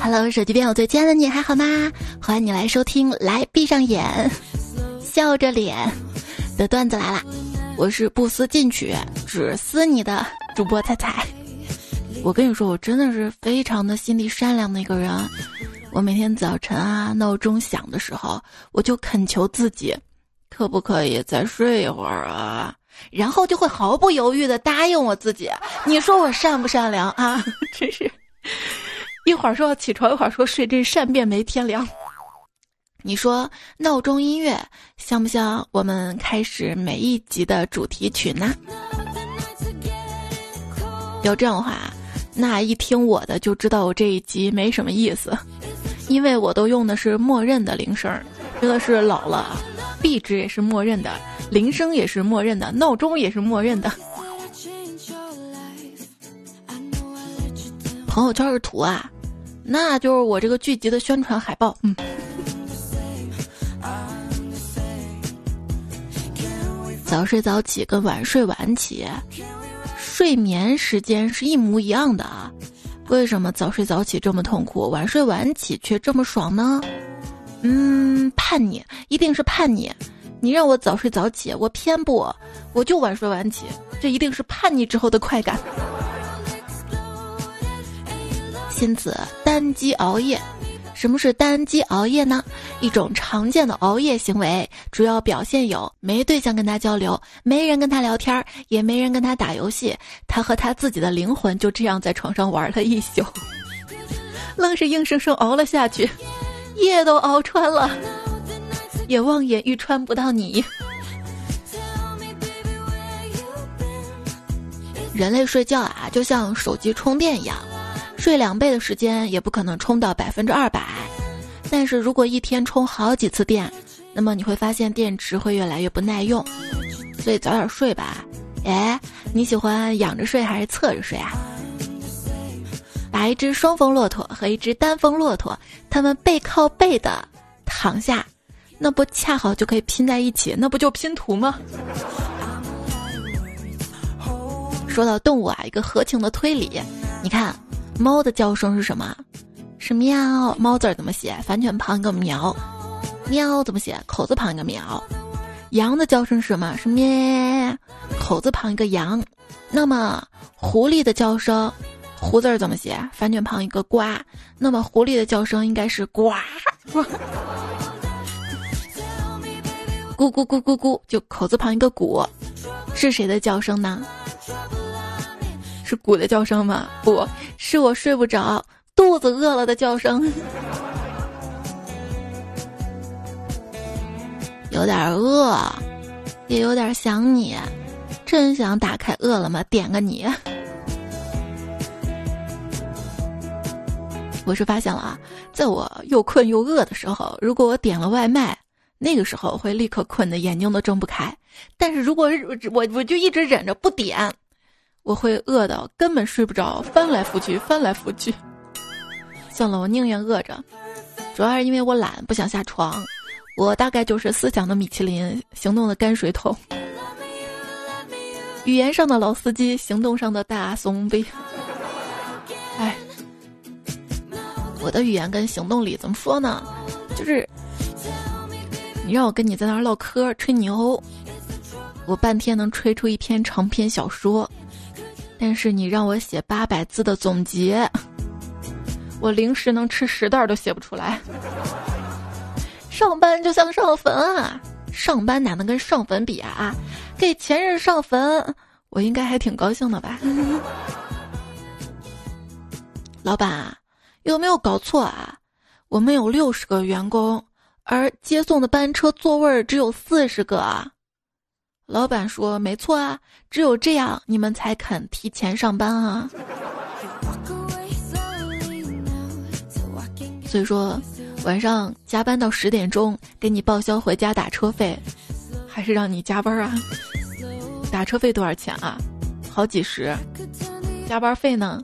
Hello，手机边我最亲爱的你还好吗？欢迎你来收听，来闭上眼，笑着脸的段子来啦！我是不思进取，只思你的主播彩彩。我跟你说，我真的是非常的心地善良的一个人。我每天早晨啊，闹钟响的时候，我就恳求自己，可不可以再睡一会儿啊？然后就会毫不犹豫的答应我自己。你说我善不善良啊？真是，一会儿说要起床，一会儿说睡，这善变没天良。你说闹钟音乐像不像我们开始每一集的主题曲呢？要这样的话，那一听我的就知道我这一集没什么意思，因为我都用的是默认的铃声，真的是老了，壁纸也是默认的，铃声也是默认的，闹钟也是默认的。朋友圈是图啊，那就是我这个剧集的宣传海报，嗯。早睡早起跟晚睡晚起，睡眠时间是一模一样的啊，为什么早睡早起这么痛苦，晚睡晚起却这么爽呢？嗯，叛逆，一定是叛逆。你让我早睡早起，我偏不，我就晚睡晚起，这一定是叛逆之后的快感。因此，单机熬夜。什么是单机熬夜呢？一种常见的熬夜行为，主要表现有没对象跟他交流，没人跟他聊天，也没人跟他打游戏，他和他自己的灵魂就这样在床上玩了一宿，愣是硬生生熬了下去，夜都熬穿了，也望眼欲穿不到你。人类睡觉啊，就像手机充电一样。睡两倍的时间也不可能充到百分之二百，但是如果一天充好几次电，那么你会发现电池会越来越不耐用，所以早点睡吧。哎，你喜欢仰着睡还是侧着睡啊？把一只双峰骆驼和一只单峰骆驼，它们背靠背的躺下，那不恰好就可以拼在一起？那不就拼图吗？说到动物啊，一个合情的推理，你看。猫的叫声是什么？是喵。猫字怎么写？反犬旁一个苗。喵怎么写？口字旁一个苗。羊的叫声是什么？是咩。口字旁一个羊。那么狐狸的叫声，胡字怎么写？反犬旁一个呱。那么狐狸的叫声应该是呱。咕咕咕咕咕，就口字旁一个鼓，是谁的叫声呢？是鼓的叫声吗？不是我睡不着，肚子饿了的叫声。有点饿，也有点想你，真想打开饿了么点个你。我是发现了啊，在我又困又饿的时候，如果我点了外卖，那个时候会立刻困的眼睛都睁不开。但是如果我我就一直忍着不点。我会饿到根本睡不着，翻来覆去，翻来覆去。算了，我宁愿饿着，主要是因为我懒，不想下床。我大概就是思想的米其林，行动的泔水桶。语言上的老司机，行动上的大怂逼。我的语言跟行动里怎么说呢？就是你让我跟你在那儿唠嗑吹牛，我半天能吹出一篇长篇小说。但是你让我写八百字的总结，我零食能吃十袋都写不出来。上班就像上坟啊，上班哪能跟上坟比啊？给前任上坟，我应该还挺高兴的吧？老板，有没有搞错啊？我们有六十个员工，而接送的班车座位只有四十个啊。老板说：“没错啊，只有这样你们才肯提前上班啊。”所以说，晚上加班到十点钟给你报销回家打车费，还是让你加班啊？打车费多少钱啊？好几十，加班费呢？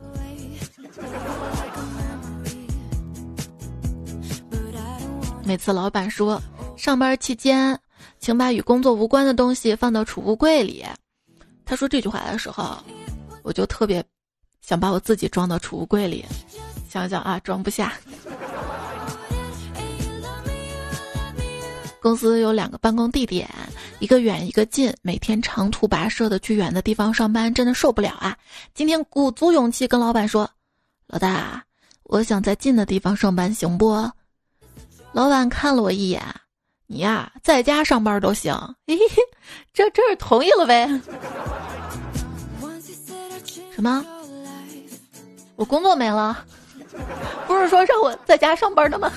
每次老板说上班期间。请把与工作无关的东西放到储物柜里。他说这句话的时候，我就特别想把我自己装到储物柜里，想想啊，装不下。公司有两个办公地点，一个远一个近，每天长途跋涉的去远的地方上班，真的受不了啊！今天鼓足勇气跟老板说：“老大，我想在近的地方上班，行不？”老板看了我一眼：“你呀，在家上班都行。”嘿嘿，这这是同意了呗？什么？我工作没了？不是说让我在家上班的吗？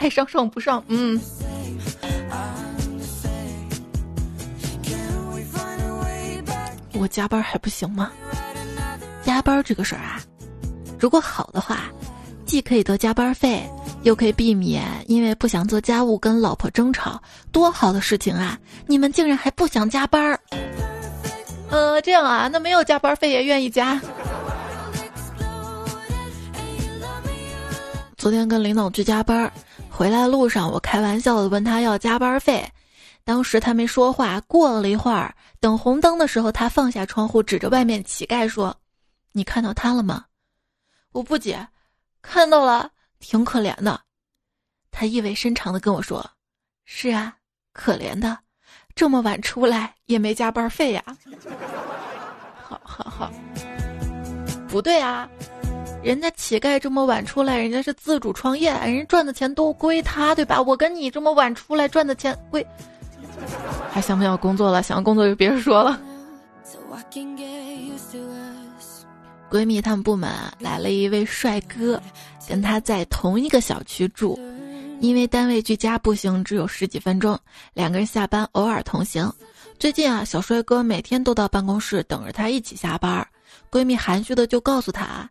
爱上上不上，嗯。我加班还不行吗？加班这个事儿啊，如果好的话，既可以得加班费，又可以避免因为不想做家务跟老婆争吵，多好的事情啊！你们竟然还不想加班儿？呃，这样啊，那没有加班费也愿意加。昨天跟领导去加班，回来路上我开玩笑的问他要加班费。当时他没说话，过了一会儿，等红灯的时候，他放下窗户，指着外面乞丐说：“你看到他了吗？”我不解，看到了，挺可怜的。他意味深长的跟我说：“是啊，可怜的，这么晚出来也没加班费呀。”好好好，不对啊，人家乞丐这么晚出来，人家是自主创业，人家赚的钱都归他，对吧？我跟你这么晚出来赚的钱归。还想不想工作了？想要工作就别说了。闺蜜她们部门来了一位帅哥，跟他在同一个小区住，因为单位距家步行只有十几分钟，两个人下班偶尔同行。最近啊，小帅哥每天都到办公室等着她一起下班。闺蜜含蓄的就告诉他：“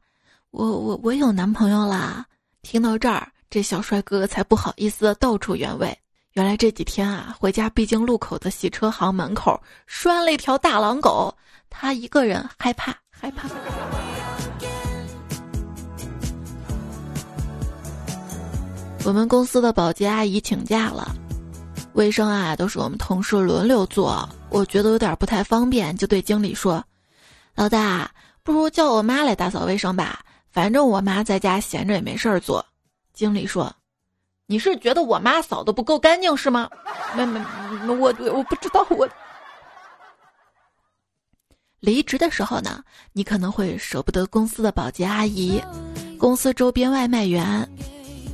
我我我有男朋友啦。”听到这儿，这小帅哥才不好意思道出原委。原来这几天啊，回家必经路口的洗车行门口拴了一条大狼狗，他一个人害怕害怕。我们公司的保洁阿姨请假了，卫生啊都是我们同事轮流做，我觉得有点不太方便，就对经理说：“老大，不如叫我妈来打扫卫生吧，反正我妈在家闲着也没事儿做。”经理说。你是觉得我妈扫的不够干净是吗？没没，我我不知道。我离职的时候呢，你可能会舍不得公司的保洁阿姨、公司周边外卖员、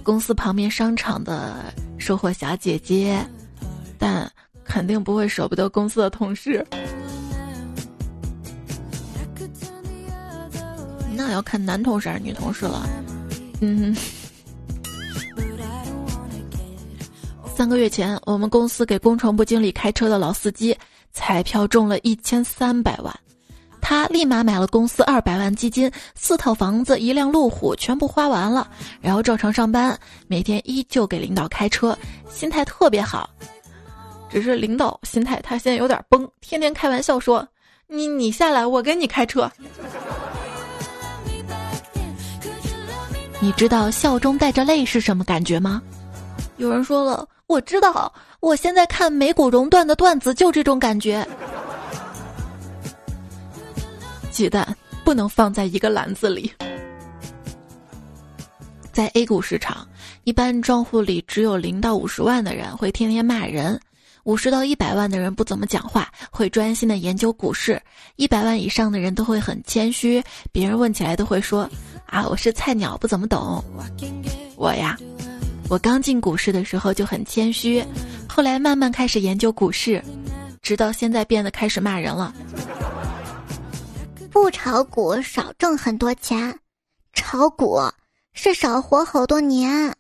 公司旁边商场的售货小姐姐，但肯定不会舍不得公司的同事。那要看男同事还是女同事了。嗯。三个月前，我们公司给工程部经理开车的老司机彩票中了一千三百万，他立马买了公司二百万基金、四套房子、一辆路虎，全部花完了，然后照常上班，每天依旧给领导开车，心态特别好。只是领导心态他现在有点崩，天天开玩笑说：“你你下来，我给你开车。”你知道笑中带着泪是什么感觉吗？有人说了。我知道，我现在看美股熔断的段子就这种感觉。鸡蛋不能放在一个篮子里。在 A 股市场，一般账户里只有零到五十万的人会天天骂人，五十到一百万的人不怎么讲话，会专心的研究股市，一百万以上的人都会很谦虚，别人问起来都会说：“啊，我是菜鸟，不怎么懂。”我呀。我刚进股市的时候就很谦虚，后来慢慢开始研究股市，直到现在变得开始骂人了。不炒股少挣很多钱，炒股是少活好多年。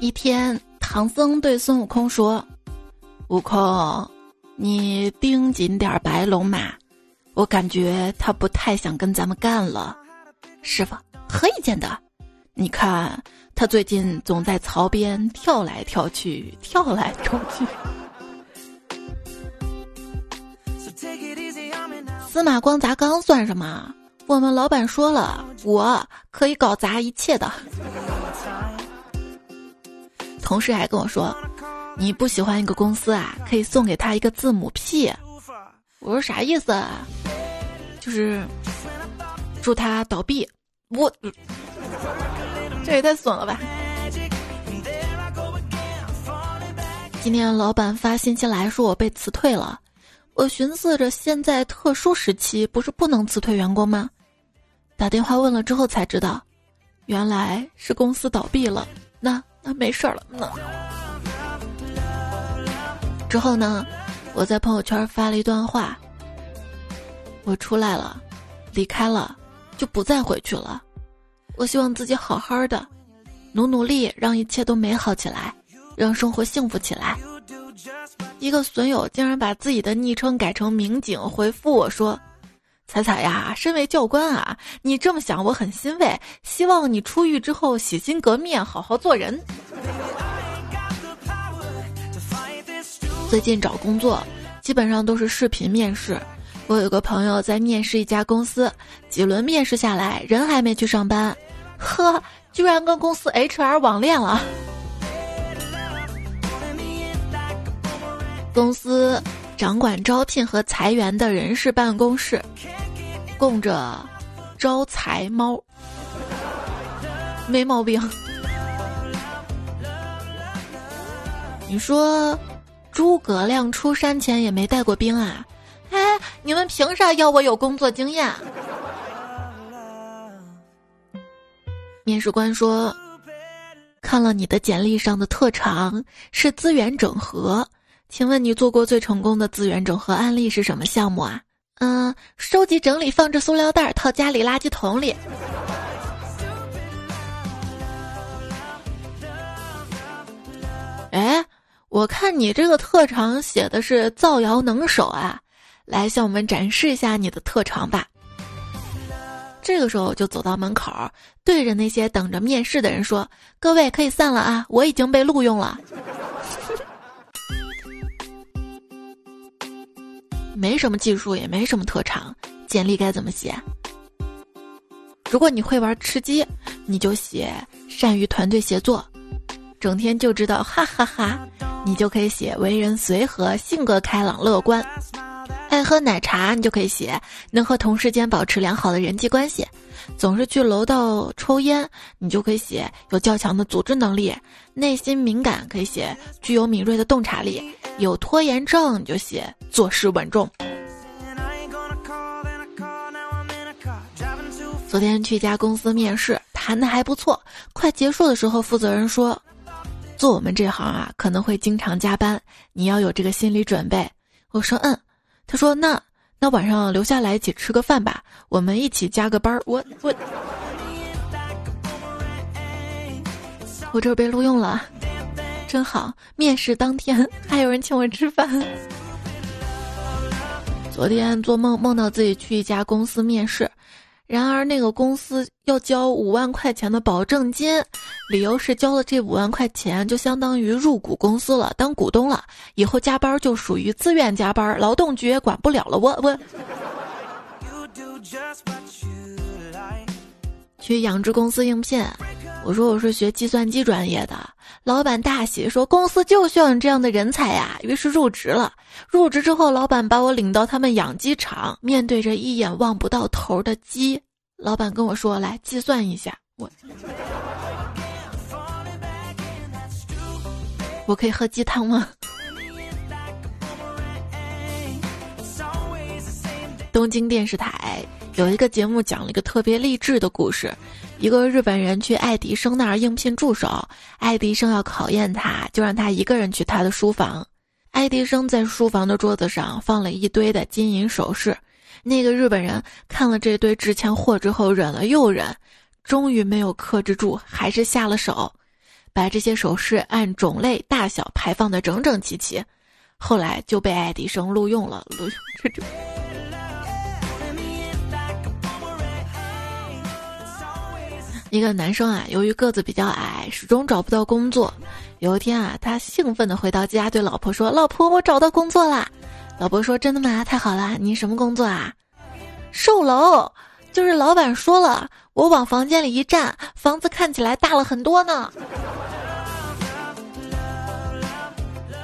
一天，唐僧对孙悟空说：“悟空，你盯紧点白龙马，我感觉他不太想跟咱们干了。”师傅。何以见得，你看他最近总在槽边跳来跳去，跳来跳去。司马光砸缸算什么？我们老板说了，我可以搞砸一切的。同事还跟我说，你不喜欢一个公司啊，可以送给他一个字母 P。我说啥意思啊？就是祝他倒闭。我这也太损了吧！今天老板发信息来说我被辞退了，我寻思着现在特殊时期不是不能辞退员工吗？打电话问了之后才知道，原来是公司倒闭了。那那没事儿了。那之后呢？我在朋友圈发了一段话：我出来了，离开了，就不再回去了。我希望自己好好的，努努力，让一切都美好起来。让生活幸福起来。一个损友竟然把自己的昵称改成民警，回复我说：“彩彩呀，身为教官啊，你这么想我很欣慰。希望你出狱之后洗心革面，好好做人。”最近找工作基本上都是视频面试。我有个朋友在面试一家公司，几轮面试下来，人还没去上班，呵，居然跟公司 HR 网恋了。公司掌管招聘和裁员的人事办公室，供着招财猫，没毛病。你说诸葛亮出山前也没带过兵啊？哎，你们凭啥要我有工作经验？面试官说，看了你的简历上的特长是资源整合。请问你做过最成功的资源整合案例是什么项目啊？嗯，收集整理放置塑料袋套家里垃圾桶里。哎，我看你这个特长写的是造谣能手啊，来向我们展示一下你的特长吧。这个时候就走到门口，对着那些等着面试的人说：“各位可以散了啊，我已经被录用了。”没什么技术，也没什么特长，简历该怎么写？如果你会玩吃鸡，你就写善于团队协作，整天就知道哈哈哈，你就可以写为人随和，性格开朗乐观。爱喝奶茶，你就可以写能和同事间保持良好的人际关系。总是去楼道抽烟，你就可以写有较强的组织能力；内心敏感可以写具有敏锐的洞察力；有拖延症你就写做事稳重。昨天去一家公司面试，谈的还不错。快结束的时候，负责人说：“做我们这行啊，可能会经常加班，你要有这个心理准备。”我说：“嗯。”他说：“那。”那晚上留下来一起吃个饭吧，我们一起加个班儿。我我我这被录用了，真好。面试当天还有人请我吃饭。昨天做梦梦到自己去一家公司面试。然而，那个公司要交五万块钱的保证金，理由是交了这五万块钱就相当于入股公司了，当股东了，以后加班就属于自愿加班，劳动局也管不了了。我我。去养殖公司应聘，我说我是学计算机专业的，老板大喜说公司就需要你这样的人才呀，于是入职了。入职之后，老板把我领到他们养鸡场，面对着一眼望不到头的鸡。老板跟我说：“来计算一下，我我可以喝鸡汤吗？”东京电视台有一个节目讲了一个特别励志的故事：一个日本人去爱迪生那儿应聘助手，爱迪生要考验他，就让他一个人去他的书房。爱迪生在书房的桌子上放了一堆的金银首饰。那个日本人看了这堆值钱货之后，忍了又忍，终于没有克制住，还是下了手，把这些首饰按种类、大小排放的整整齐齐。后来就被爱迪生录用了。录用这种。一个男生啊，由于个子比较矮，始终找不到工作。有一天啊，他兴奋地回到家，对老婆说：“老婆，我找到工作啦！”老婆说：“真的吗？太好了！你什么工作啊？售楼，就是老板说了，我往房间里一站，房子看起来大了很多呢。”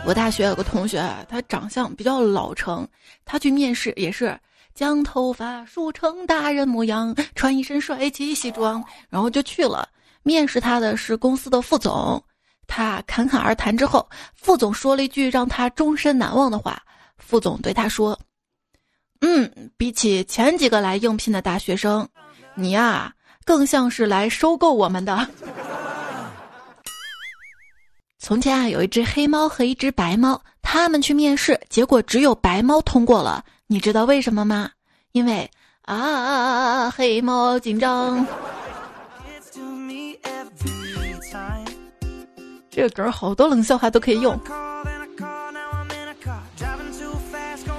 我大学有个同学，他长相比较老成，他去面试也是将头发梳成大人模样，穿一身帅气西装，然后就去了。面试他的是公司的副总，他侃侃而谈之后，副总说了一句让他终身难忘的话。副总对他说：“嗯，比起前几个来应聘的大学生，你呀更像是来收购我们的。” 从前啊，有一只黑猫和一只白猫，他们去面试，结果只有白猫通过了。你知道为什么吗？因为啊，黑猫警长。这个梗好多冷笑话都可以用。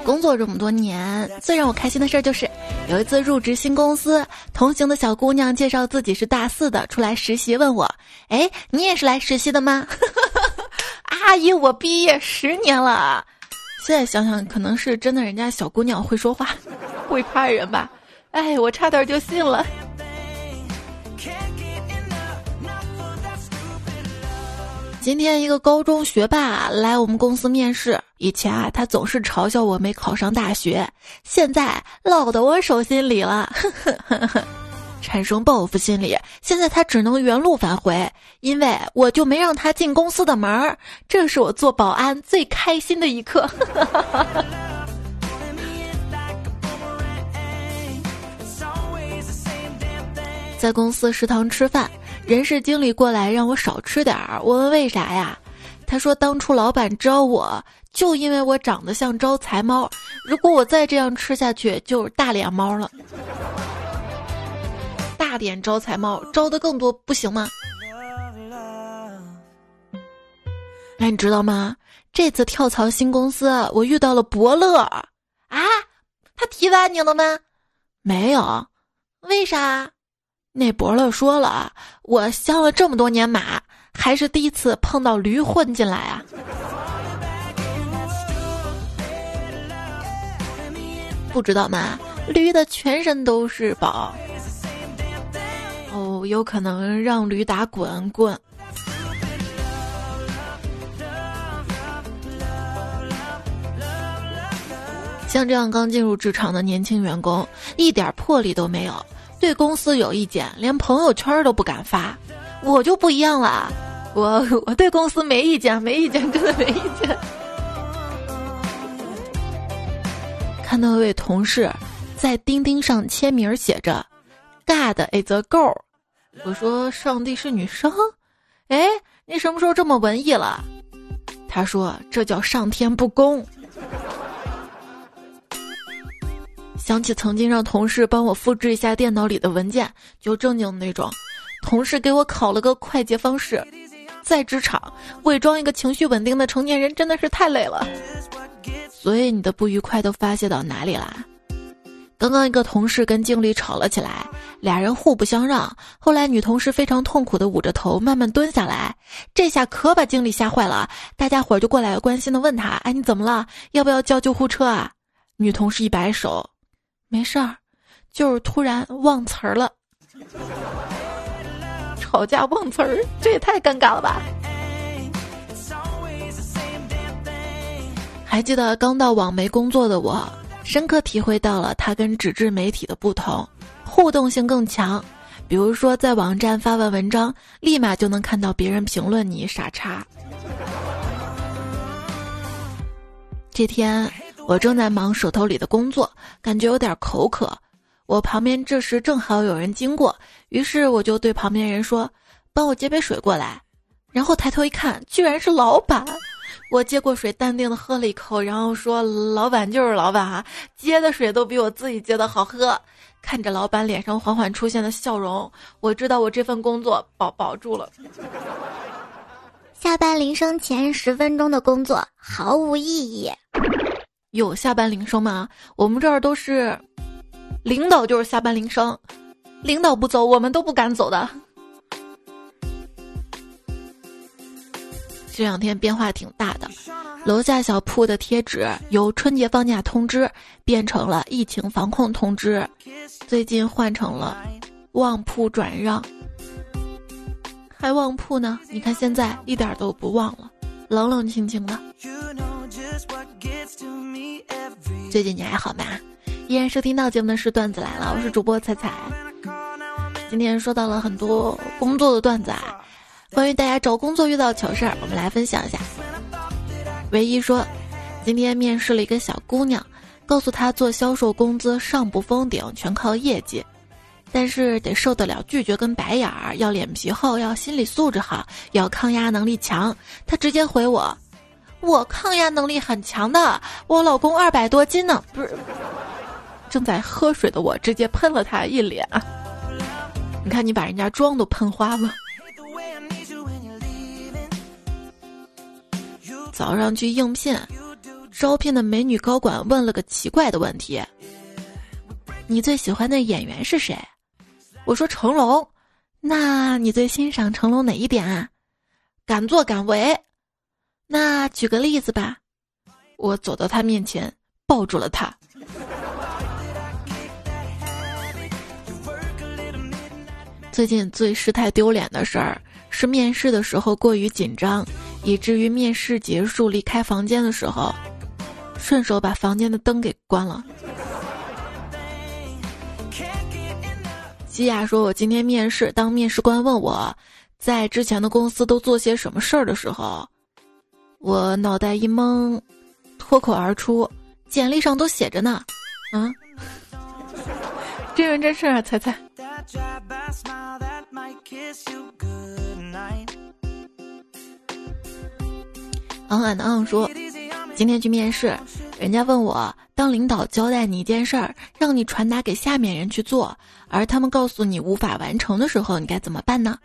工作这么多年，最让我开心的事儿就是，有一次入职新公司，同行的小姑娘介绍自己是大四的，出来实习，问我：“哎，你也是来实习的吗？” 阿姨，我毕业十年了。现在想想，可能是真的，人家小姑娘会说话，会夸人吧？哎，我差点就信了。今天一个高中学霸来我们公司面试。以前啊，他总是嘲笑我没考上大学，现在落到我手心里了，产生报复心理。现在他只能原路返回，因为我就没让他进公司的门儿。这是我做保安最开心的一刻。在公司食堂吃饭。人事经理过来让我少吃点儿，我问为啥呀？他说当初老板招我就因为我长得像招财猫，如果我再这样吃下去就是大脸猫了。大点招财猫，招的更多不行吗？哎，你知道吗？这次跳槽新公司，我遇到了伯乐啊！他提拔你了吗？没有，为啥？那伯乐说了，我相了这么多年马，还是第一次碰到驴混进来啊！不知道吗？驴的全身都是宝。哦，有可能让驴打滚滚。像这样刚进入职场的年轻员工，一点魄力都没有。对公司有意见，连朋友圈都不敢发，我就不一样了，我我对公司没意见，没意见，真的没意见。看到一位同事在钉钉上签名，写着 “God is a girl”，我说上帝是女生，哎，你什么时候这么文艺了？他说这叫上天不公。想起曾经让同事帮我复制一下电脑里的文件，就正经那种。同事给我考了个快捷方式，在职场伪装一个情绪稳定的成年人真的是太累了。所以你的不愉快都发泄到哪里啦？刚刚一个同事跟经理吵了起来，俩人互不相让。后来女同事非常痛苦的捂着头，慢慢蹲下来。这下可把经理吓坏了，大家伙儿就过来关心的问他：“哎，你怎么了？要不要叫救护车啊？”女同事一摆手。没事儿，就是突然忘词儿了。吵架忘词儿，这也太尴尬了吧！还记得刚到网媒工作的我，深刻体会到了它跟纸质媒体的不同，互动性更强。比如说，在网站发完文章，立马就能看到别人评论你傻叉。这天。我正在忙手头里的工作，感觉有点口渴。我旁边这时正好有人经过，于是我就对旁边人说：“帮我接杯水过来。”然后抬头一看，居然是老板。我接过水，淡定的喝了一口，然后说：“老板就是老板啊，接的水都比我自己接的好喝。”看着老板脸上缓缓出现的笑容，我知道我这份工作保保住了。下班铃声前十分钟的工作毫无意义。有下班铃声吗？我们这儿都是，领导就是下班铃声，领导不走，我们都不敢走的。这两天变化挺大的，楼下小铺的贴纸由春节放假通知变成了疫情防控通知，最近换成了旺铺转让，还旺铺呢？你看现在一点都不旺了。冷冷清清的。最近你还好吗？依然收听到节目的是段子来了，我是主播彩彩。今天说到了很多工作的段子啊，关于大家找工作遇到糗事儿，我们来分享一下。唯一说，今天面试了一个小姑娘，告诉她做销售工资上不封顶，全靠业绩，但是得受得了拒绝跟白眼儿，要脸皮厚，要心理素质好，要抗压能力强。她直接回我：“我抗压能力很强的，我老公二百多斤呢。”不是，正在喝水的我直接喷了他一脸。你看，你把人家妆都喷花了。早上去应聘，招聘的美女高管问了个奇怪的问题：“你最喜欢的演员是谁？”我说成龙。那你最欣赏成龙哪一点啊？敢作敢为。那举个例子吧。我走到他面前，抱住了他。最近最失态丢脸的事儿是面试的时候过于紧张，以至于面试结束离开房间的时候，顺手把房间的灯给关了。基亚说：“我今天面试，当面试官问我在之前的公司都做些什么事儿的时候，我脑袋一懵，脱口而出：简历上都写着呢。嗯，真人真事啊，猜猜。”昂俺的昂说：“今天去面试，人家问我，当领导交代你一件事儿，让你传达给下面人去做，而他们告诉你无法完成的时候，你该怎么办呢？”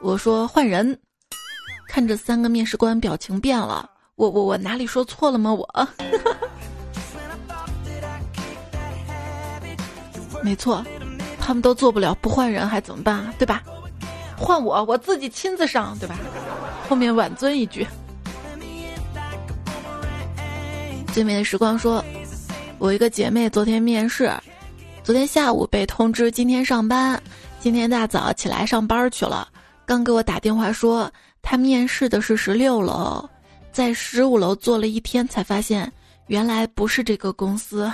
我说：“换人。”看着三个面试官表情变了，我我我哪里说错了吗？我，没错。他们都做不了，不换人还怎么办啊？对吧？换我，我自己亲自上，对吧？后面挽尊一句。最美的时光说，我一个姐妹昨天面试，昨天下午被通知今天上班，今天大早起来上班去了。刚给我打电话说，她面试的是十六楼，在十五楼坐了一天，才发现原来不是这个公司。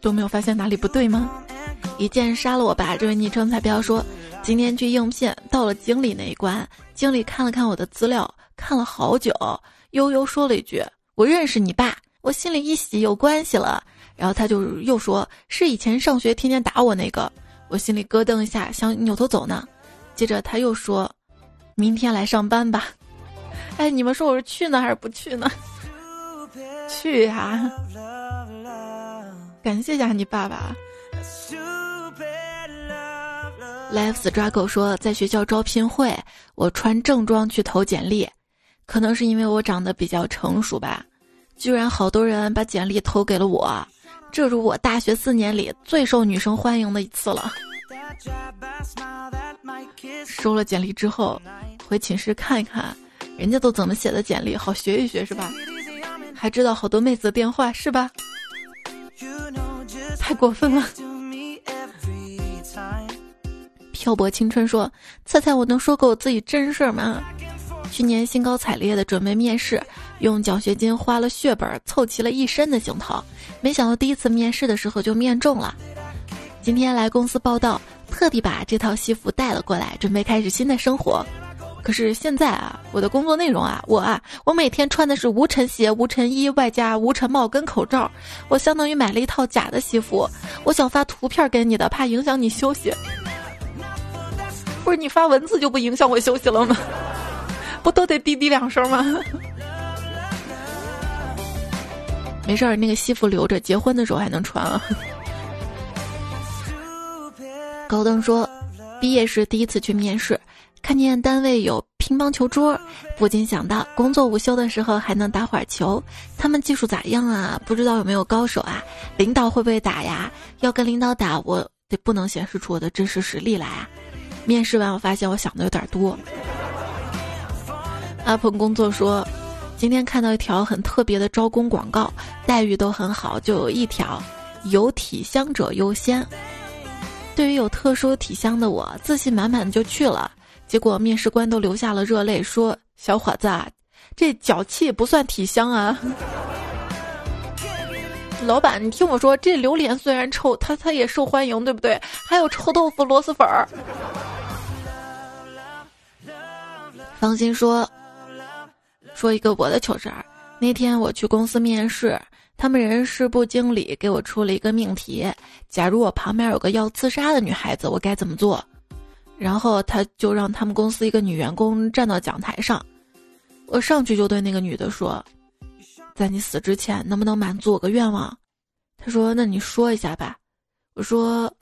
都没有发现哪里不对吗？一剑杀了我吧！这位昵称彩票说，今天去应聘，到了经理那一关，经理看了看我的资料，看了好久，悠悠说了一句：“我认识你爸。”我心里一喜，有关系了。然后他就又说：“是以前上学天天打我那个。”我心里咯噔一下，想扭头走呢。接着他又说：“明天来上班吧。”哎，你们说我是去呢还是不去呢？去呀！感谢一下你爸爸。Life Struggle 说，在学校招聘会，我穿正装去投简历，可能是因为我长得比较成熟吧，居然好多人把简历投给了我，这是我大学四年里最受女生欢迎的一次了。收了简历之后，回寝室看一看，人家都怎么写的简历，好学一学是吧？还知道好多妹子的电话是吧？太过分了！漂泊青春说：“猜猜我能说个我自己真事儿吗？去年兴高采烈的准备面试，用奖学金花了血本凑齐了一身的行头，没想到第一次面试的时候就面中了。今天来公司报道，特地把这套西服带了过来，准备开始新的生活。”可是现在啊，我的工作内容啊，我啊，我每天穿的是无尘鞋、无尘衣，外加无尘帽跟口罩，我相当于买了一套假的西服。我想发图片给你的，怕影响你休息。不是你发文字就不影响我休息了吗？不都得滴滴两声吗？没事儿，那个西服留着，结婚的时候还能穿啊。高登说，毕业时第一次去面试。看见单位有乒乓球桌，不禁想到工作午休的时候还能打会儿球，他们技术咋样啊？不知道有没有高手啊？领导会不会打呀？要跟领导打，我得不能显示出我的真实实力来啊！面试完，我发现我想的有点多。阿鹏工作说，今天看到一条很特别的招工广告，待遇都很好，就有一条，有体香者优先。对于有特殊体香的我，自信满满的就去了。结果面试官都流下了热泪，说：“小伙子，这脚气不算体香啊。”老板，你听我说，这榴莲虽然臭，它它也受欢迎，对不对？还有臭豆腐、螺蛳粉儿。放心说，说一个我的糗事儿。那天我去公司面试，他们人事部经理给我出了一个命题：假如我旁边有个要自杀的女孩子，我该怎么做？然后他就让他们公司一个女员工站到讲台上，我上去就对那个女的说。在你死之前，能不能满足我个愿望？他说：“那你说一下吧。”我说：“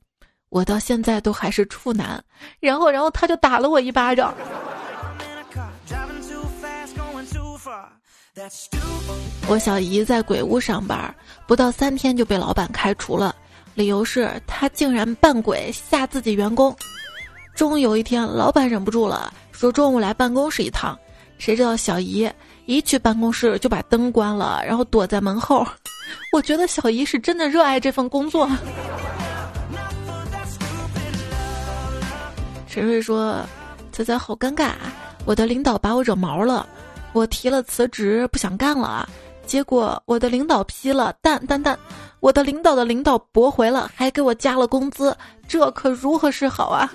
我到现在都还是处男。”然后，然后他就打了我一巴掌。我小姨在鬼屋上班，不到三天就被老板开除了，理由是她竟然扮鬼吓自己员工。终于有一天，老板忍不住了，说中午来办公室一趟。谁知道小姨？一去办公室就把灯关了，然后躲在门后。我觉得小姨是真的热爱这份工作。陈瑞说：“仔仔好尴尬，我的领导把我惹毛了，我提了辞职不想干了啊，结果我的领导批了，但但但，我的领导的领导驳回了，还给我加了工资，这可如何是好啊？”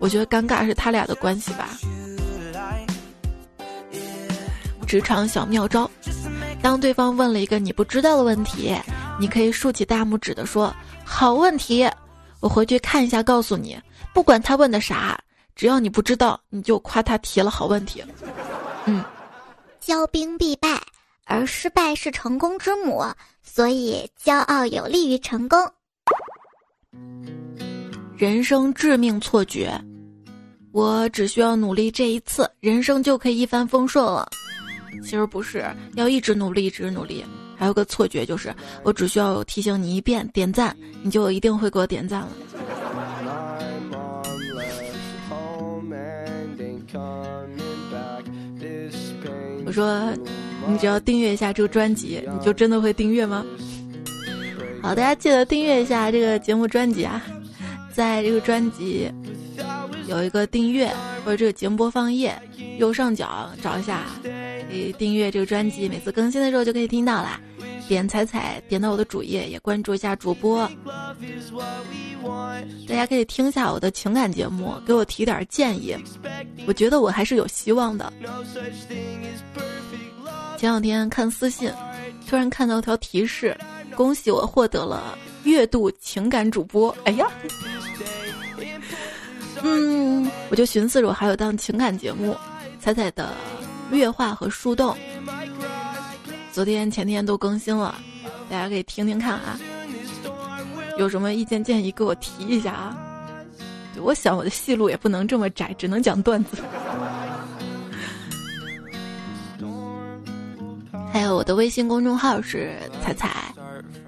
我觉得尴尬是他俩的关系吧。职场小妙招：当对方问了一个你不知道的问题，你可以竖起大拇指的说“好问题”，我回去看一下，告诉你，不管他问的啥，只要你不知道，你就夸他提了好问题。嗯，骄兵必败，而失败是成功之母，所以骄傲有利于成功。人生致命错觉，我只需要努力这一次，人生就可以一帆风顺了。其实不是，要一直努力，一直努力。还有个错觉就是，我只需要提醒你一遍，点赞，你就一定会给我点赞了。我说，你只要订阅一下这个专辑，你就真的会订阅吗？好，大家记得订阅一下这个节目专辑啊，在这个专辑有一个订阅或者这个节目播放页右上角找一下。可以订阅这个专辑，每次更新的时候就可以听到啦。点彩彩点到我的主页，也关注一下主播。大家可以听一下我的情感节目，给我提点建议。我觉得我还是有希望的。前两天看私信，突然看到条提示，恭喜我获得了月度情感主播。哎呀，嗯，我就寻思着我还有档情感节目，彩彩的。月话和树洞，昨天前天都更新了，大家可以听听看啊。有什么意见建议给我提一下啊？我想我的戏路也不能这么窄，只能讲段子。还有我的微信公众号是彩彩，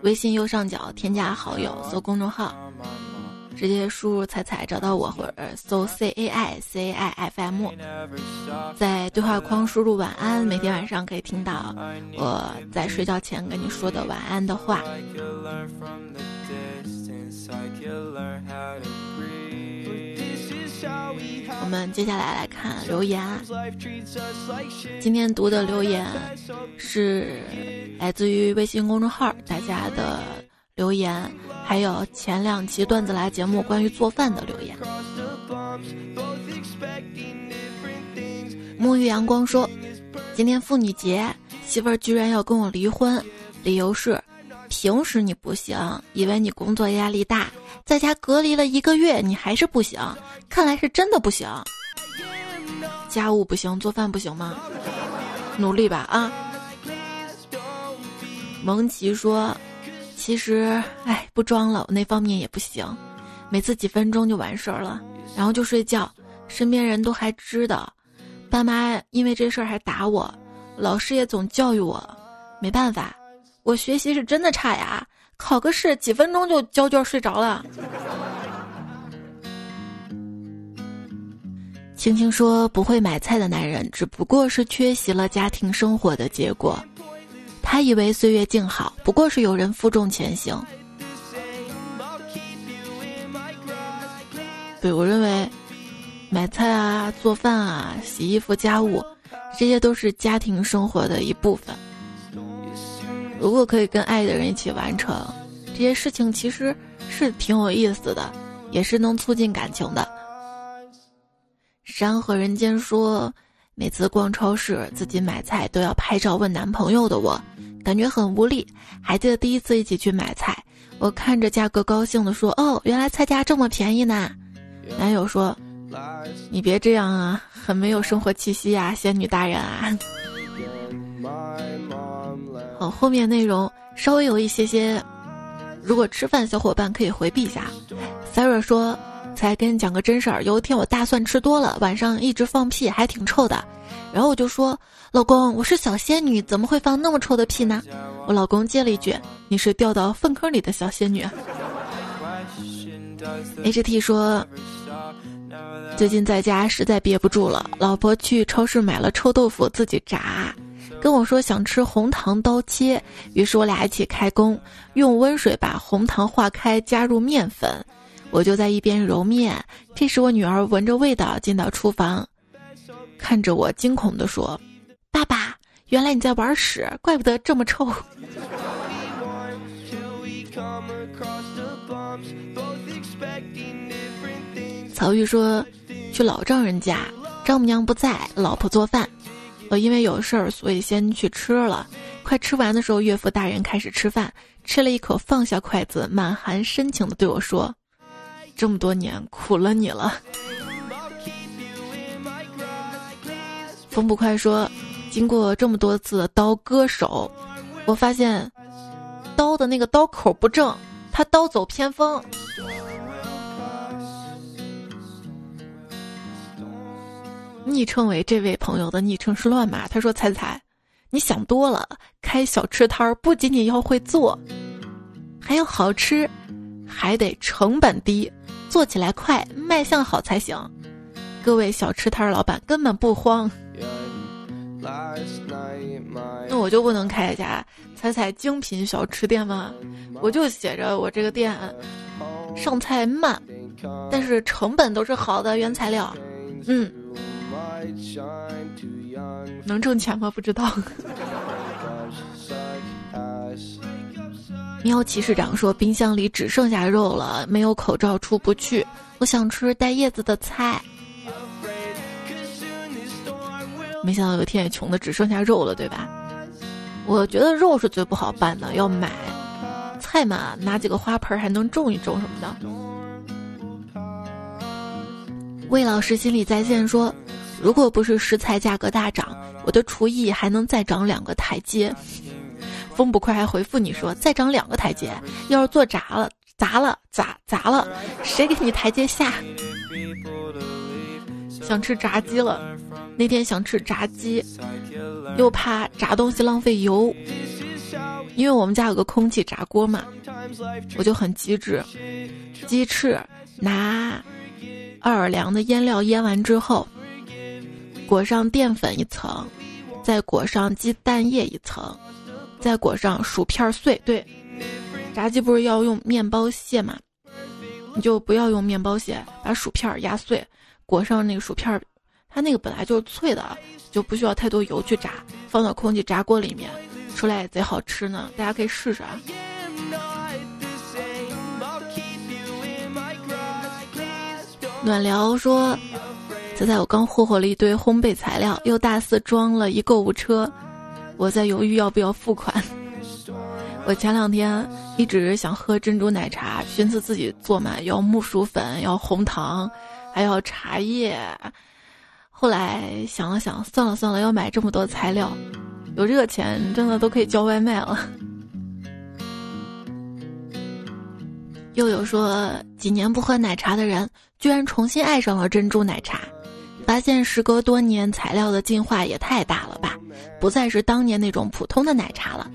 微信右上角添加好友，搜公众号。直接输入“彩彩”找到我，或者搜 “c a i c a i f m”，在对话框输入“晚安”，每天晚上可以听到我在睡觉前跟你说的晚安的话。我们接下来来看留言，今天读的留言是来自于微信公众号大家的。留言，还有前两期段子来节目关于做饭的留言。沐浴阳光说：“今天妇女节，媳妇儿居然要跟我离婚，理由是平时你不行，以为你工作压力大，在家隔离了一个月，你还是不行，看来是真的不行。家务不行，做饭不行吗？努力吧啊！”蒙奇说。其实，哎，不装了，我那方面也不行，每次几分钟就完事儿了，然后就睡觉，身边人都还知道，爸妈因为这事儿还打我，老师也总教育我，没办法，我学习是真的差呀，考个试几分钟就交卷睡着了。青青说不会买菜的男人只不过是缺席了家庭生活的结果。他以为岁月静好，不过是有人负重前行。对我认为，买菜啊、做饭啊、洗衣服、家务，这些都是家庭生活的一部分。如果可以跟爱的人一起完成这些事情，其实是挺有意思的，也是能促进感情的。山河人间说，每次逛超市自己买菜都要拍照问男朋友的我，感觉很无力。还记得第一次一起去买菜，我看着价格高兴的说：“哦，原来菜价这么便宜呢。”男友说：“你别这样啊，很没有生活气息呀，仙女大人啊。” 好，后面内容稍微有一些些，如果吃饭小伙伴可以回避一下。Sara 说：“才跟你讲个真事儿，有一天我大蒜吃多了，晚上一直放屁，还挺臭的。然后我就说，老公，我是小仙女，怎么会放那么臭的屁呢？我老公接了一句：你是掉到粪坑里的小仙女。”HT 说：“最近在家实在憋不住了，老婆去超市买了臭豆腐自己炸。”跟我说想吃红糖刀切，于是我俩一起开工，用温水把红糖化开，加入面粉，我就在一边揉面。这时我女儿闻着味道进到厨房，看着我惊恐地说：“爸爸，原来你在玩屎，怪不得这么臭。”曹玉说：“去老丈人家，丈母娘不在，老婆做饭。”我因为有事儿，所以先去吃了。快吃完的时候，岳父大人开始吃饭，吃了一口，放下筷子，满含深情的对我说：“这么多年苦了你了。”风不快说：“经过这么多次刀割手，我发现刀的那个刀口不正，他刀走偏锋。”昵称为这位朋友的昵称是乱码。他说：“彩彩，你想多了，开小吃摊儿不仅仅要会做，还要好吃，还得成本低，做起来快，卖相好才行。各位小吃摊儿老板根本不慌。那我就不能开一家彩彩精品小吃店吗？我就写着我这个店上菜慢，但是成本都是好的原材料。嗯。”能挣钱吗？不知道。喵骑士长说：“冰箱里只剩下肉了，没有口罩出不去。我想吃带叶子的菜。”没想到有一天也穷的只剩下肉了，对吧？我觉得肉是最不好办的，要买菜嘛，拿几个花盆还能种一种什么的。魏老师心里在线说。如果不是食材价格大涨，我的厨艺还能再涨两个台阶。风不快还回复你说再涨两个台阶，要是做炸了砸了砸砸了，谁给你台阶下？想吃炸鸡了，那天想吃炸鸡，又怕炸东西浪费油，因为我们家有个空气炸锅嘛，我就很机智，鸡翅拿奥尔良的腌料腌完之后。裹上淀粉一层，再裹上鸡蛋液一层，再裹上薯片碎。对，炸鸡不是要用面包屑吗？你就不要用面包屑，把薯片压碎，裹上那个薯片，它那个本来就是脆的，就不需要太多油去炸，放到空气炸锅里面，出来也贼好吃呢。大家可以试试啊。暖聊说。仔仔，我刚霍霍了一堆烘焙材料，又大肆装了一购物车，我在犹豫要不要付款。我前两天一直想喝珍珠奶茶，寻思自己做嘛，要木薯粉，要红糖，还要茶叶。后来想了想，算了算了，要买这么多材料，有这个钱真的都可以叫外卖了。又有说，几年不喝奶茶的人，居然重新爱上了珍珠奶茶。发现时隔多年，材料的进化也太大了吧！不再是当年那种普通的奶茶了。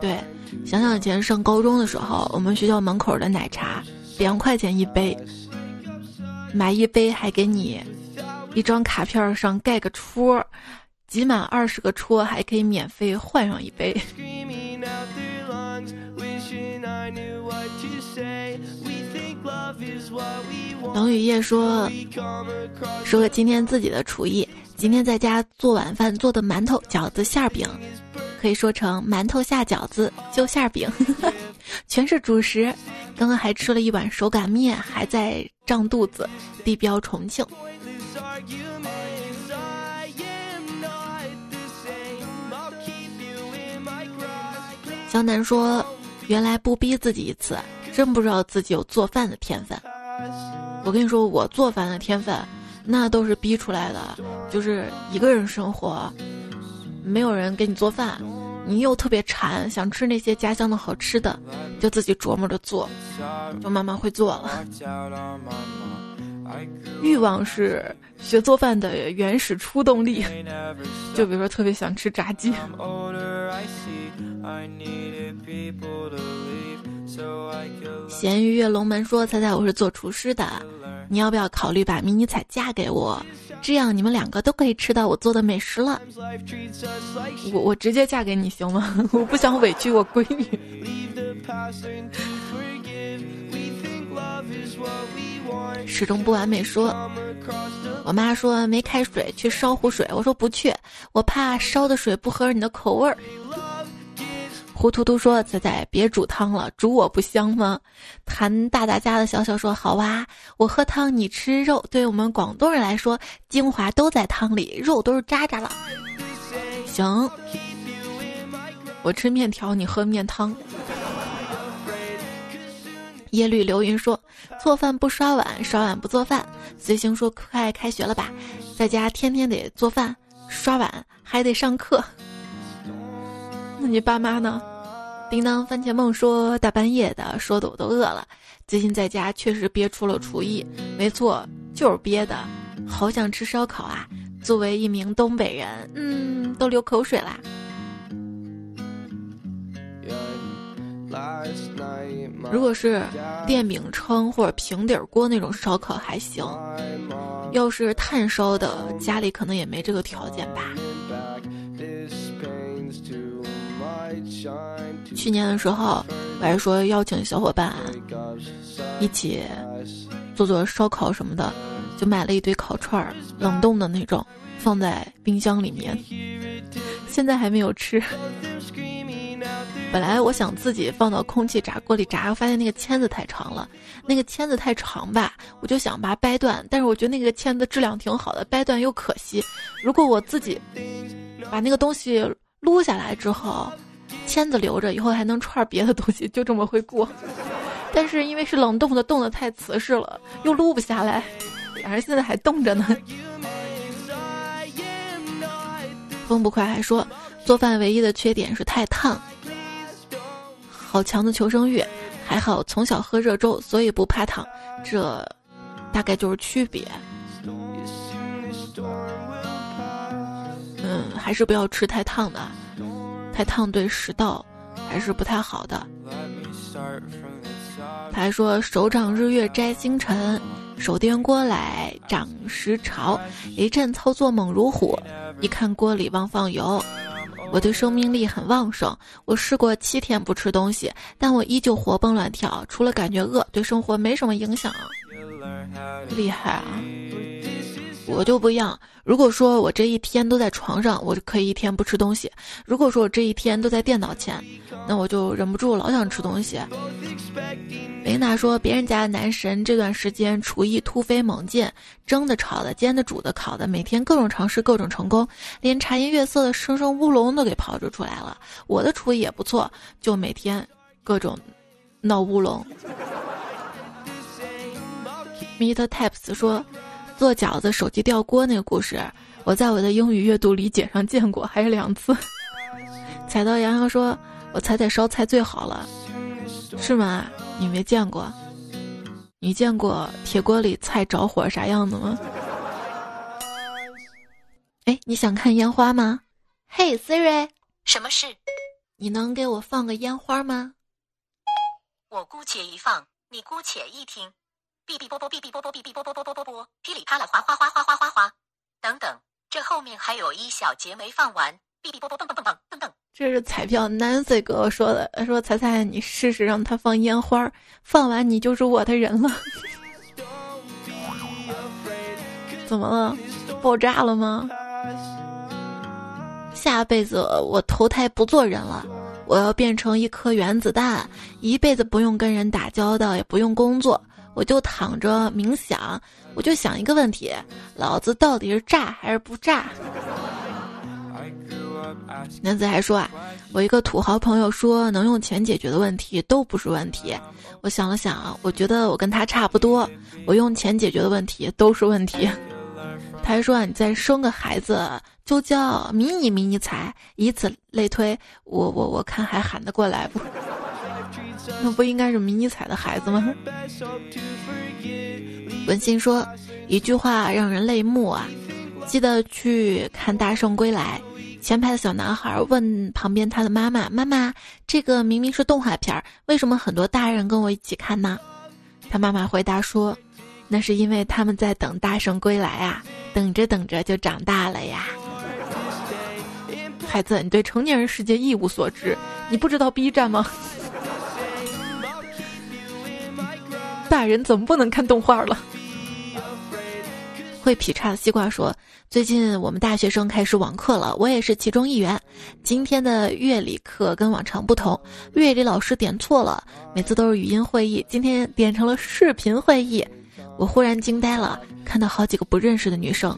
对，想想以前上高中的时候，我们学校门口的奶茶两块钱一杯，买一杯还给你一张卡片上盖个戳，集满二十个戳还可以免费换上一杯。冷雨夜说：“说个今天自己的厨艺，今天在家做晚饭做的馒头、饺子、馅饼，可以说成馒头下饺子就馅饼，全是主食。刚刚还吃了一碗手擀面，还在胀肚子。地标重庆。”江南说：“原来不逼自己一次，真不知道自己有做饭的天分。我跟你说，我做饭的天分，那都是逼出来的。就是一个人生活，没有人给你做饭，你又特别馋，想吃那些家乡的好吃的，就自己琢磨着做，就慢慢会做了。欲望是学做饭的原始出动力，就比如说特别想吃炸鸡。”咸鱼跃龙门说：“猜猜我是做厨师的，你要不要考虑把迷你彩嫁给我？这样你们两个都可以吃到我做的美食了。我我直接嫁给你行吗？我不想委屈我闺女。”始终不完美说：“我妈说没开水去烧壶水，我说不去，我怕烧的水不合你的口味儿。”胡涂涂说：“仔仔别煮汤了，煮我不香吗？”谭大大家的小小说：“好哇，我喝汤，你吃肉。对我们广东人来说，精华都在汤里，肉都是渣渣了。”行，我吃面条，你喝面汤。耶律流云说：“做饭不刷碗，刷碗不做饭。”随行说：“快开学了吧，在家天天得做饭、刷碗，还得上课。”那你爸妈呢？叮当番茄梦说大半夜的，说的我都饿了。最近在家确实憋出了厨艺，没错，就是憋的，好想吃烧烤啊！作为一名东北人，嗯，都流口水啦。如果是电饼铛或者平底锅那种烧烤还行，要是炭烧的，家里可能也没这个条件吧。去年的时候，我还说邀请小伙伴一起做做烧烤什么的，就买了一堆烤串儿，冷冻的那种，放在冰箱里面，现在还没有吃。本来我想自己放到空气炸锅里炸，发现那个签子太长了，那个签子太长吧，我就想把它掰断，但是我觉得那个签子质量挺好的，掰断又可惜。如果我自己把那个东西撸下来之后。签子留着，以后还能串别的东西，就这么会过。但是因为是冷冻的，冻得太瓷实了，又撸不下来，反正现在还冻着呢。风不快还说，做饭唯一的缺点是太烫。好强的求生欲，还好从小喝热粥，所以不怕烫。这大概就是区别。嗯，还是不要吃太烫的。太烫对食道还是不太好的。他还说：“手掌日月摘星辰，手电锅来掌时潮。一阵操作猛如虎，一看锅里忘放油。我对生命力很旺盛，我试过七天不吃东西，但我依旧活蹦乱跳，除了感觉饿，对生活没什么影响。厉害啊！”我就不一样。如果说我这一天都在床上，我就可以一天不吃东西；如果说我这一天都在电脑前，那我就忍不住老想吃东西。琳达说，别人家的男神这段时间厨艺突飞猛进，蒸的、炒的、煎的、煮的、烤的，每天各种尝试，各种成功，连茶颜悦色的生生乌龙都给炮制出来了。我的厨艺也不错，就每天各种闹乌龙。Meet Taps 说。做饺子手机掉锅那个故事，我在我的英语阅读理解上见过，还是两次。踩到洋洋说：“我踩踩烧菜最好了，是吗？你没见过？你见过铁锅里菜着火啥样子吗？” 哎，你想看烟花吗？嘿，Siri，什么事？你能给我放个烟花吗？我姑且一放，你姑且一听。哔哔啵啵哔哔啵啵哔哔啵啵啵啵啵，噼里啪啦，哗哗哗哗哗哗哗。等等，这后面还有一小节没放完，哔哔啵啵噔噔噔噔噔，这是彩票，Nancy 哥说的，说彩彩你试试让他放烟花，放完你就是我的人了。怎么了？爆炸了吗？下辈子我投胎不做人了，我要变成一颗原子弹，一辈子不用跟人打交道，也不用工作。我就躺着冥想，我就想一个问题：老子到底是炸还是不炸？男子还说啊，我一个土豪朋友说，能用钱解决的问题都不是问题。我想了想啊，我觉得我跟他差不多，我用钱解决的问题都是问题。他还说啊，你再生个孩子就叫迷你迷你彩，以此类推。我我我看还喊得过来不？那不应该是迷你彩的孩子吗？文心说一句话让人泪目啊，记得去看《大圣归来》。前排的小男孩问旁边他的妈妈：“妈妈，这个明明是动画片，为什么很多大人跟我一起看呢？”他妈妈回答说。那是因为他们在等大圣归来啊，等着等着就长大了呀。孩子，你对成年人世界一无所知，你不知道 B 站吗？大人怎么不能看动画了？会劈叉的西瓜说：“最近我们大学生开始网课了，我也是其中一员。今天的乐理课跟往常不同，乐理老师点错了，每次都是语音会议，今天点成了视频会议。”我忽然惊呆了，看到好几个不认识的女生。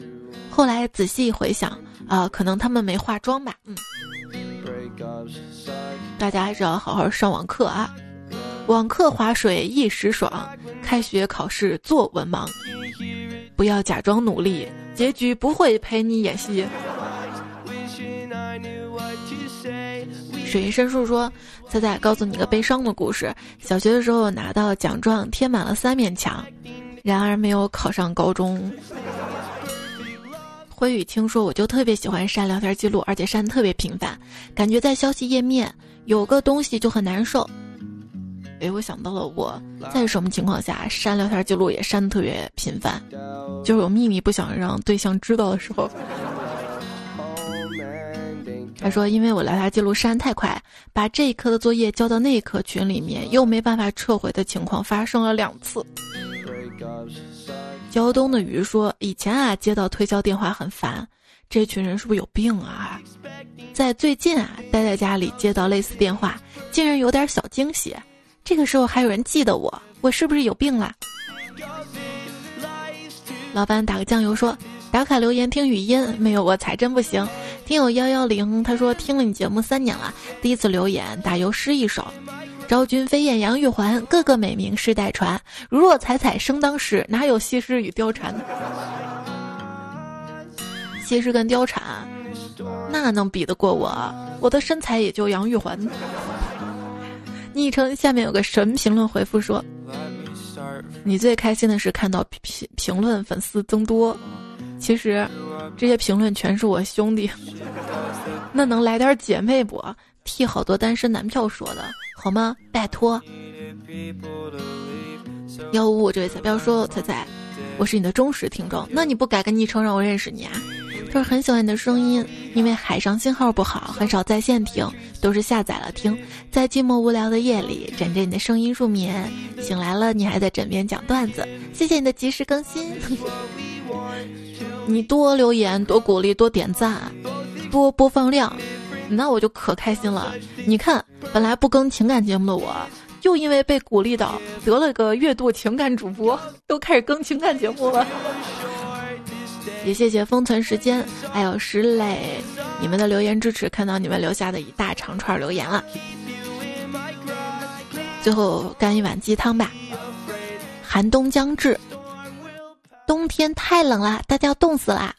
后来仔细回想，啊，可能她们没化妆吧。嗯，大家还是要好好上网课啊。网课划水一时爽，开学考试作文盲。不要假装努力，结局不会陪你演戏。水云深树说：“仔仔，告诉你个悲伤的故事。小学的时候拿到奖状，贴满了三面墙。”然而没有考上高中。辉宇听说，我就特别喜欢删聊天记录，而且删特别频繁，感觉在消息页面有个东西就很难受。哎，我想到了我在什么情况下删聊天记录也删特别频繁，就是有秘密不想让对象知道的时候。他说：“因为我聊天记录删太快，把这一科的作业交到那一科群里面，又没办法撤回的情况发生了两次。”胶东的鱼说：“以前啊，接到推销电话很烦，这群人是不是有病啊？在最近啊，待在家里接到类似电话，竟然有点小惊喜。这个时候还有人记得我，我是不是有病啦？”老板打个酱油说：“打卡留言听语音，没有我才真不行。”听友幺幺零他说：“听了你节目三年了，第一次留言打油诗一首。”昭君飞燕杨玉环，个个美名世代传。如若采采生当时，哪有西施与貂蝉？西施跟貂蝉，那能比得过我？我的身材也就杨玉环。昵称下面有个神评论回复说：“你最开心的是看到评评论粉丝增多，其实这些评论全是我兄弟。那能来点姐妹不？替好多单身男票说的。”好吗？拜托。幺五五这位彩票说：“彩彩，我是你的忠实听众，那你不改个昵称让我认识你啊？”他说很喜欢你的声音，因为海上信号不好，很少在线听，都是下载了听。在寂寞无聊的夜里，枕着你的声音入眠，醒来了你还在枕边讲段子。谢谢你的及时更新，你多留言，多鼓励，多点赞，多播放量。那我就可开心了。你看，本来不更情感节目的我，就因为被鼓励到，得了个月度情感主播，都开始更情感节目了。也谢谢封存时间，还有石磊，你们的留言支持，看到你们留下的一大长串留言了。最后干一碗鸡汤吧。寒冬将至，冬天太冷了，大家要冻死啦。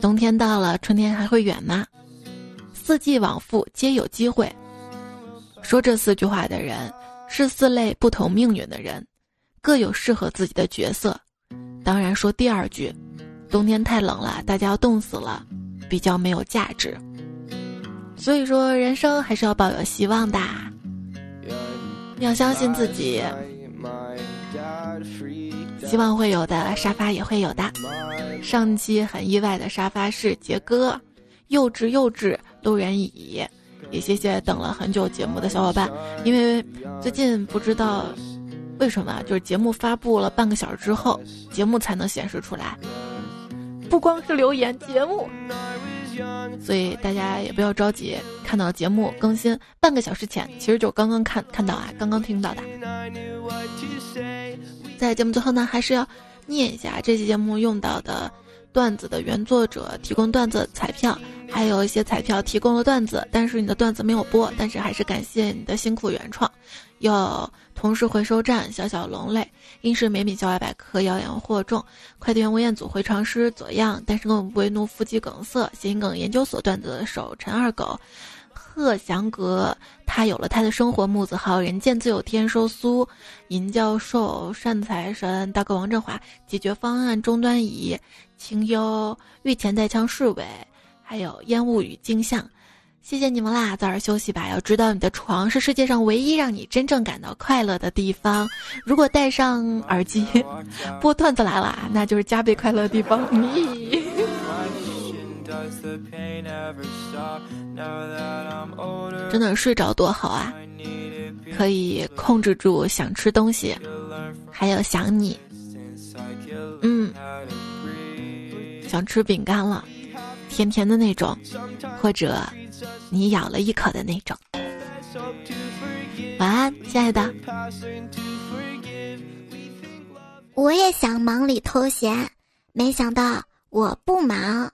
冬天到了，春天还会远吗？四季往复，皆有机会。说这四句话的人是四类不同命运的人，各有适合自己的角色。当然，说第二句，冬天太冷了，大家要冻死了，比较没有价值。所以说，人生还是要抱有希望的，要相信自己。希望会有的，沙发也会有的。上期很意外的沙发是杰哥。幼稚幼稚路人乙，也谢谢等了很久节目的小伙伴，因为最近不知道为什么，就是节目发布了半个小时之后，节目才能显示出来，不光是留言，节目。所以大家也不要着急，看到节目更新半个小时前，其实就刚刚看看到啊，刚刚听到的。在节目最后呢，还是要念一下这期节目用到的段子的原作者提供段子彩票，还有一些彩票提供了段子，但是你的段子没有播，但是还是感谢你的辛苦原创。有同事回收站小小龙类，英式美米校外百科谣言惑众，快递员吴彦祖回床师左样，单身狗不为怒腹肌梗塞，谐音梗研究所段子手陈二狗。贺祥阁，他有了他的生活。木子浩，人见自有天。收苏，银教授，善财神，大哥王振华，解决方案终端仪，清幽，御前带枪侍卫，还有烟雾与镜像。谢谢你们啦，早点休息吧。要知道，你的床是世界上唯一让你真正感到快乐的地方。如果戴上耳机 播段子来了，那就是加倍快乐的地方。你。真的睡着多好啊！可以控制住想吃东西，还有想你。嗯，想吃饼干了，甜甜的那种，或者你咬了一口的那种。晚安，亲爱的。我也想忙里偷闲，没想到我不忙。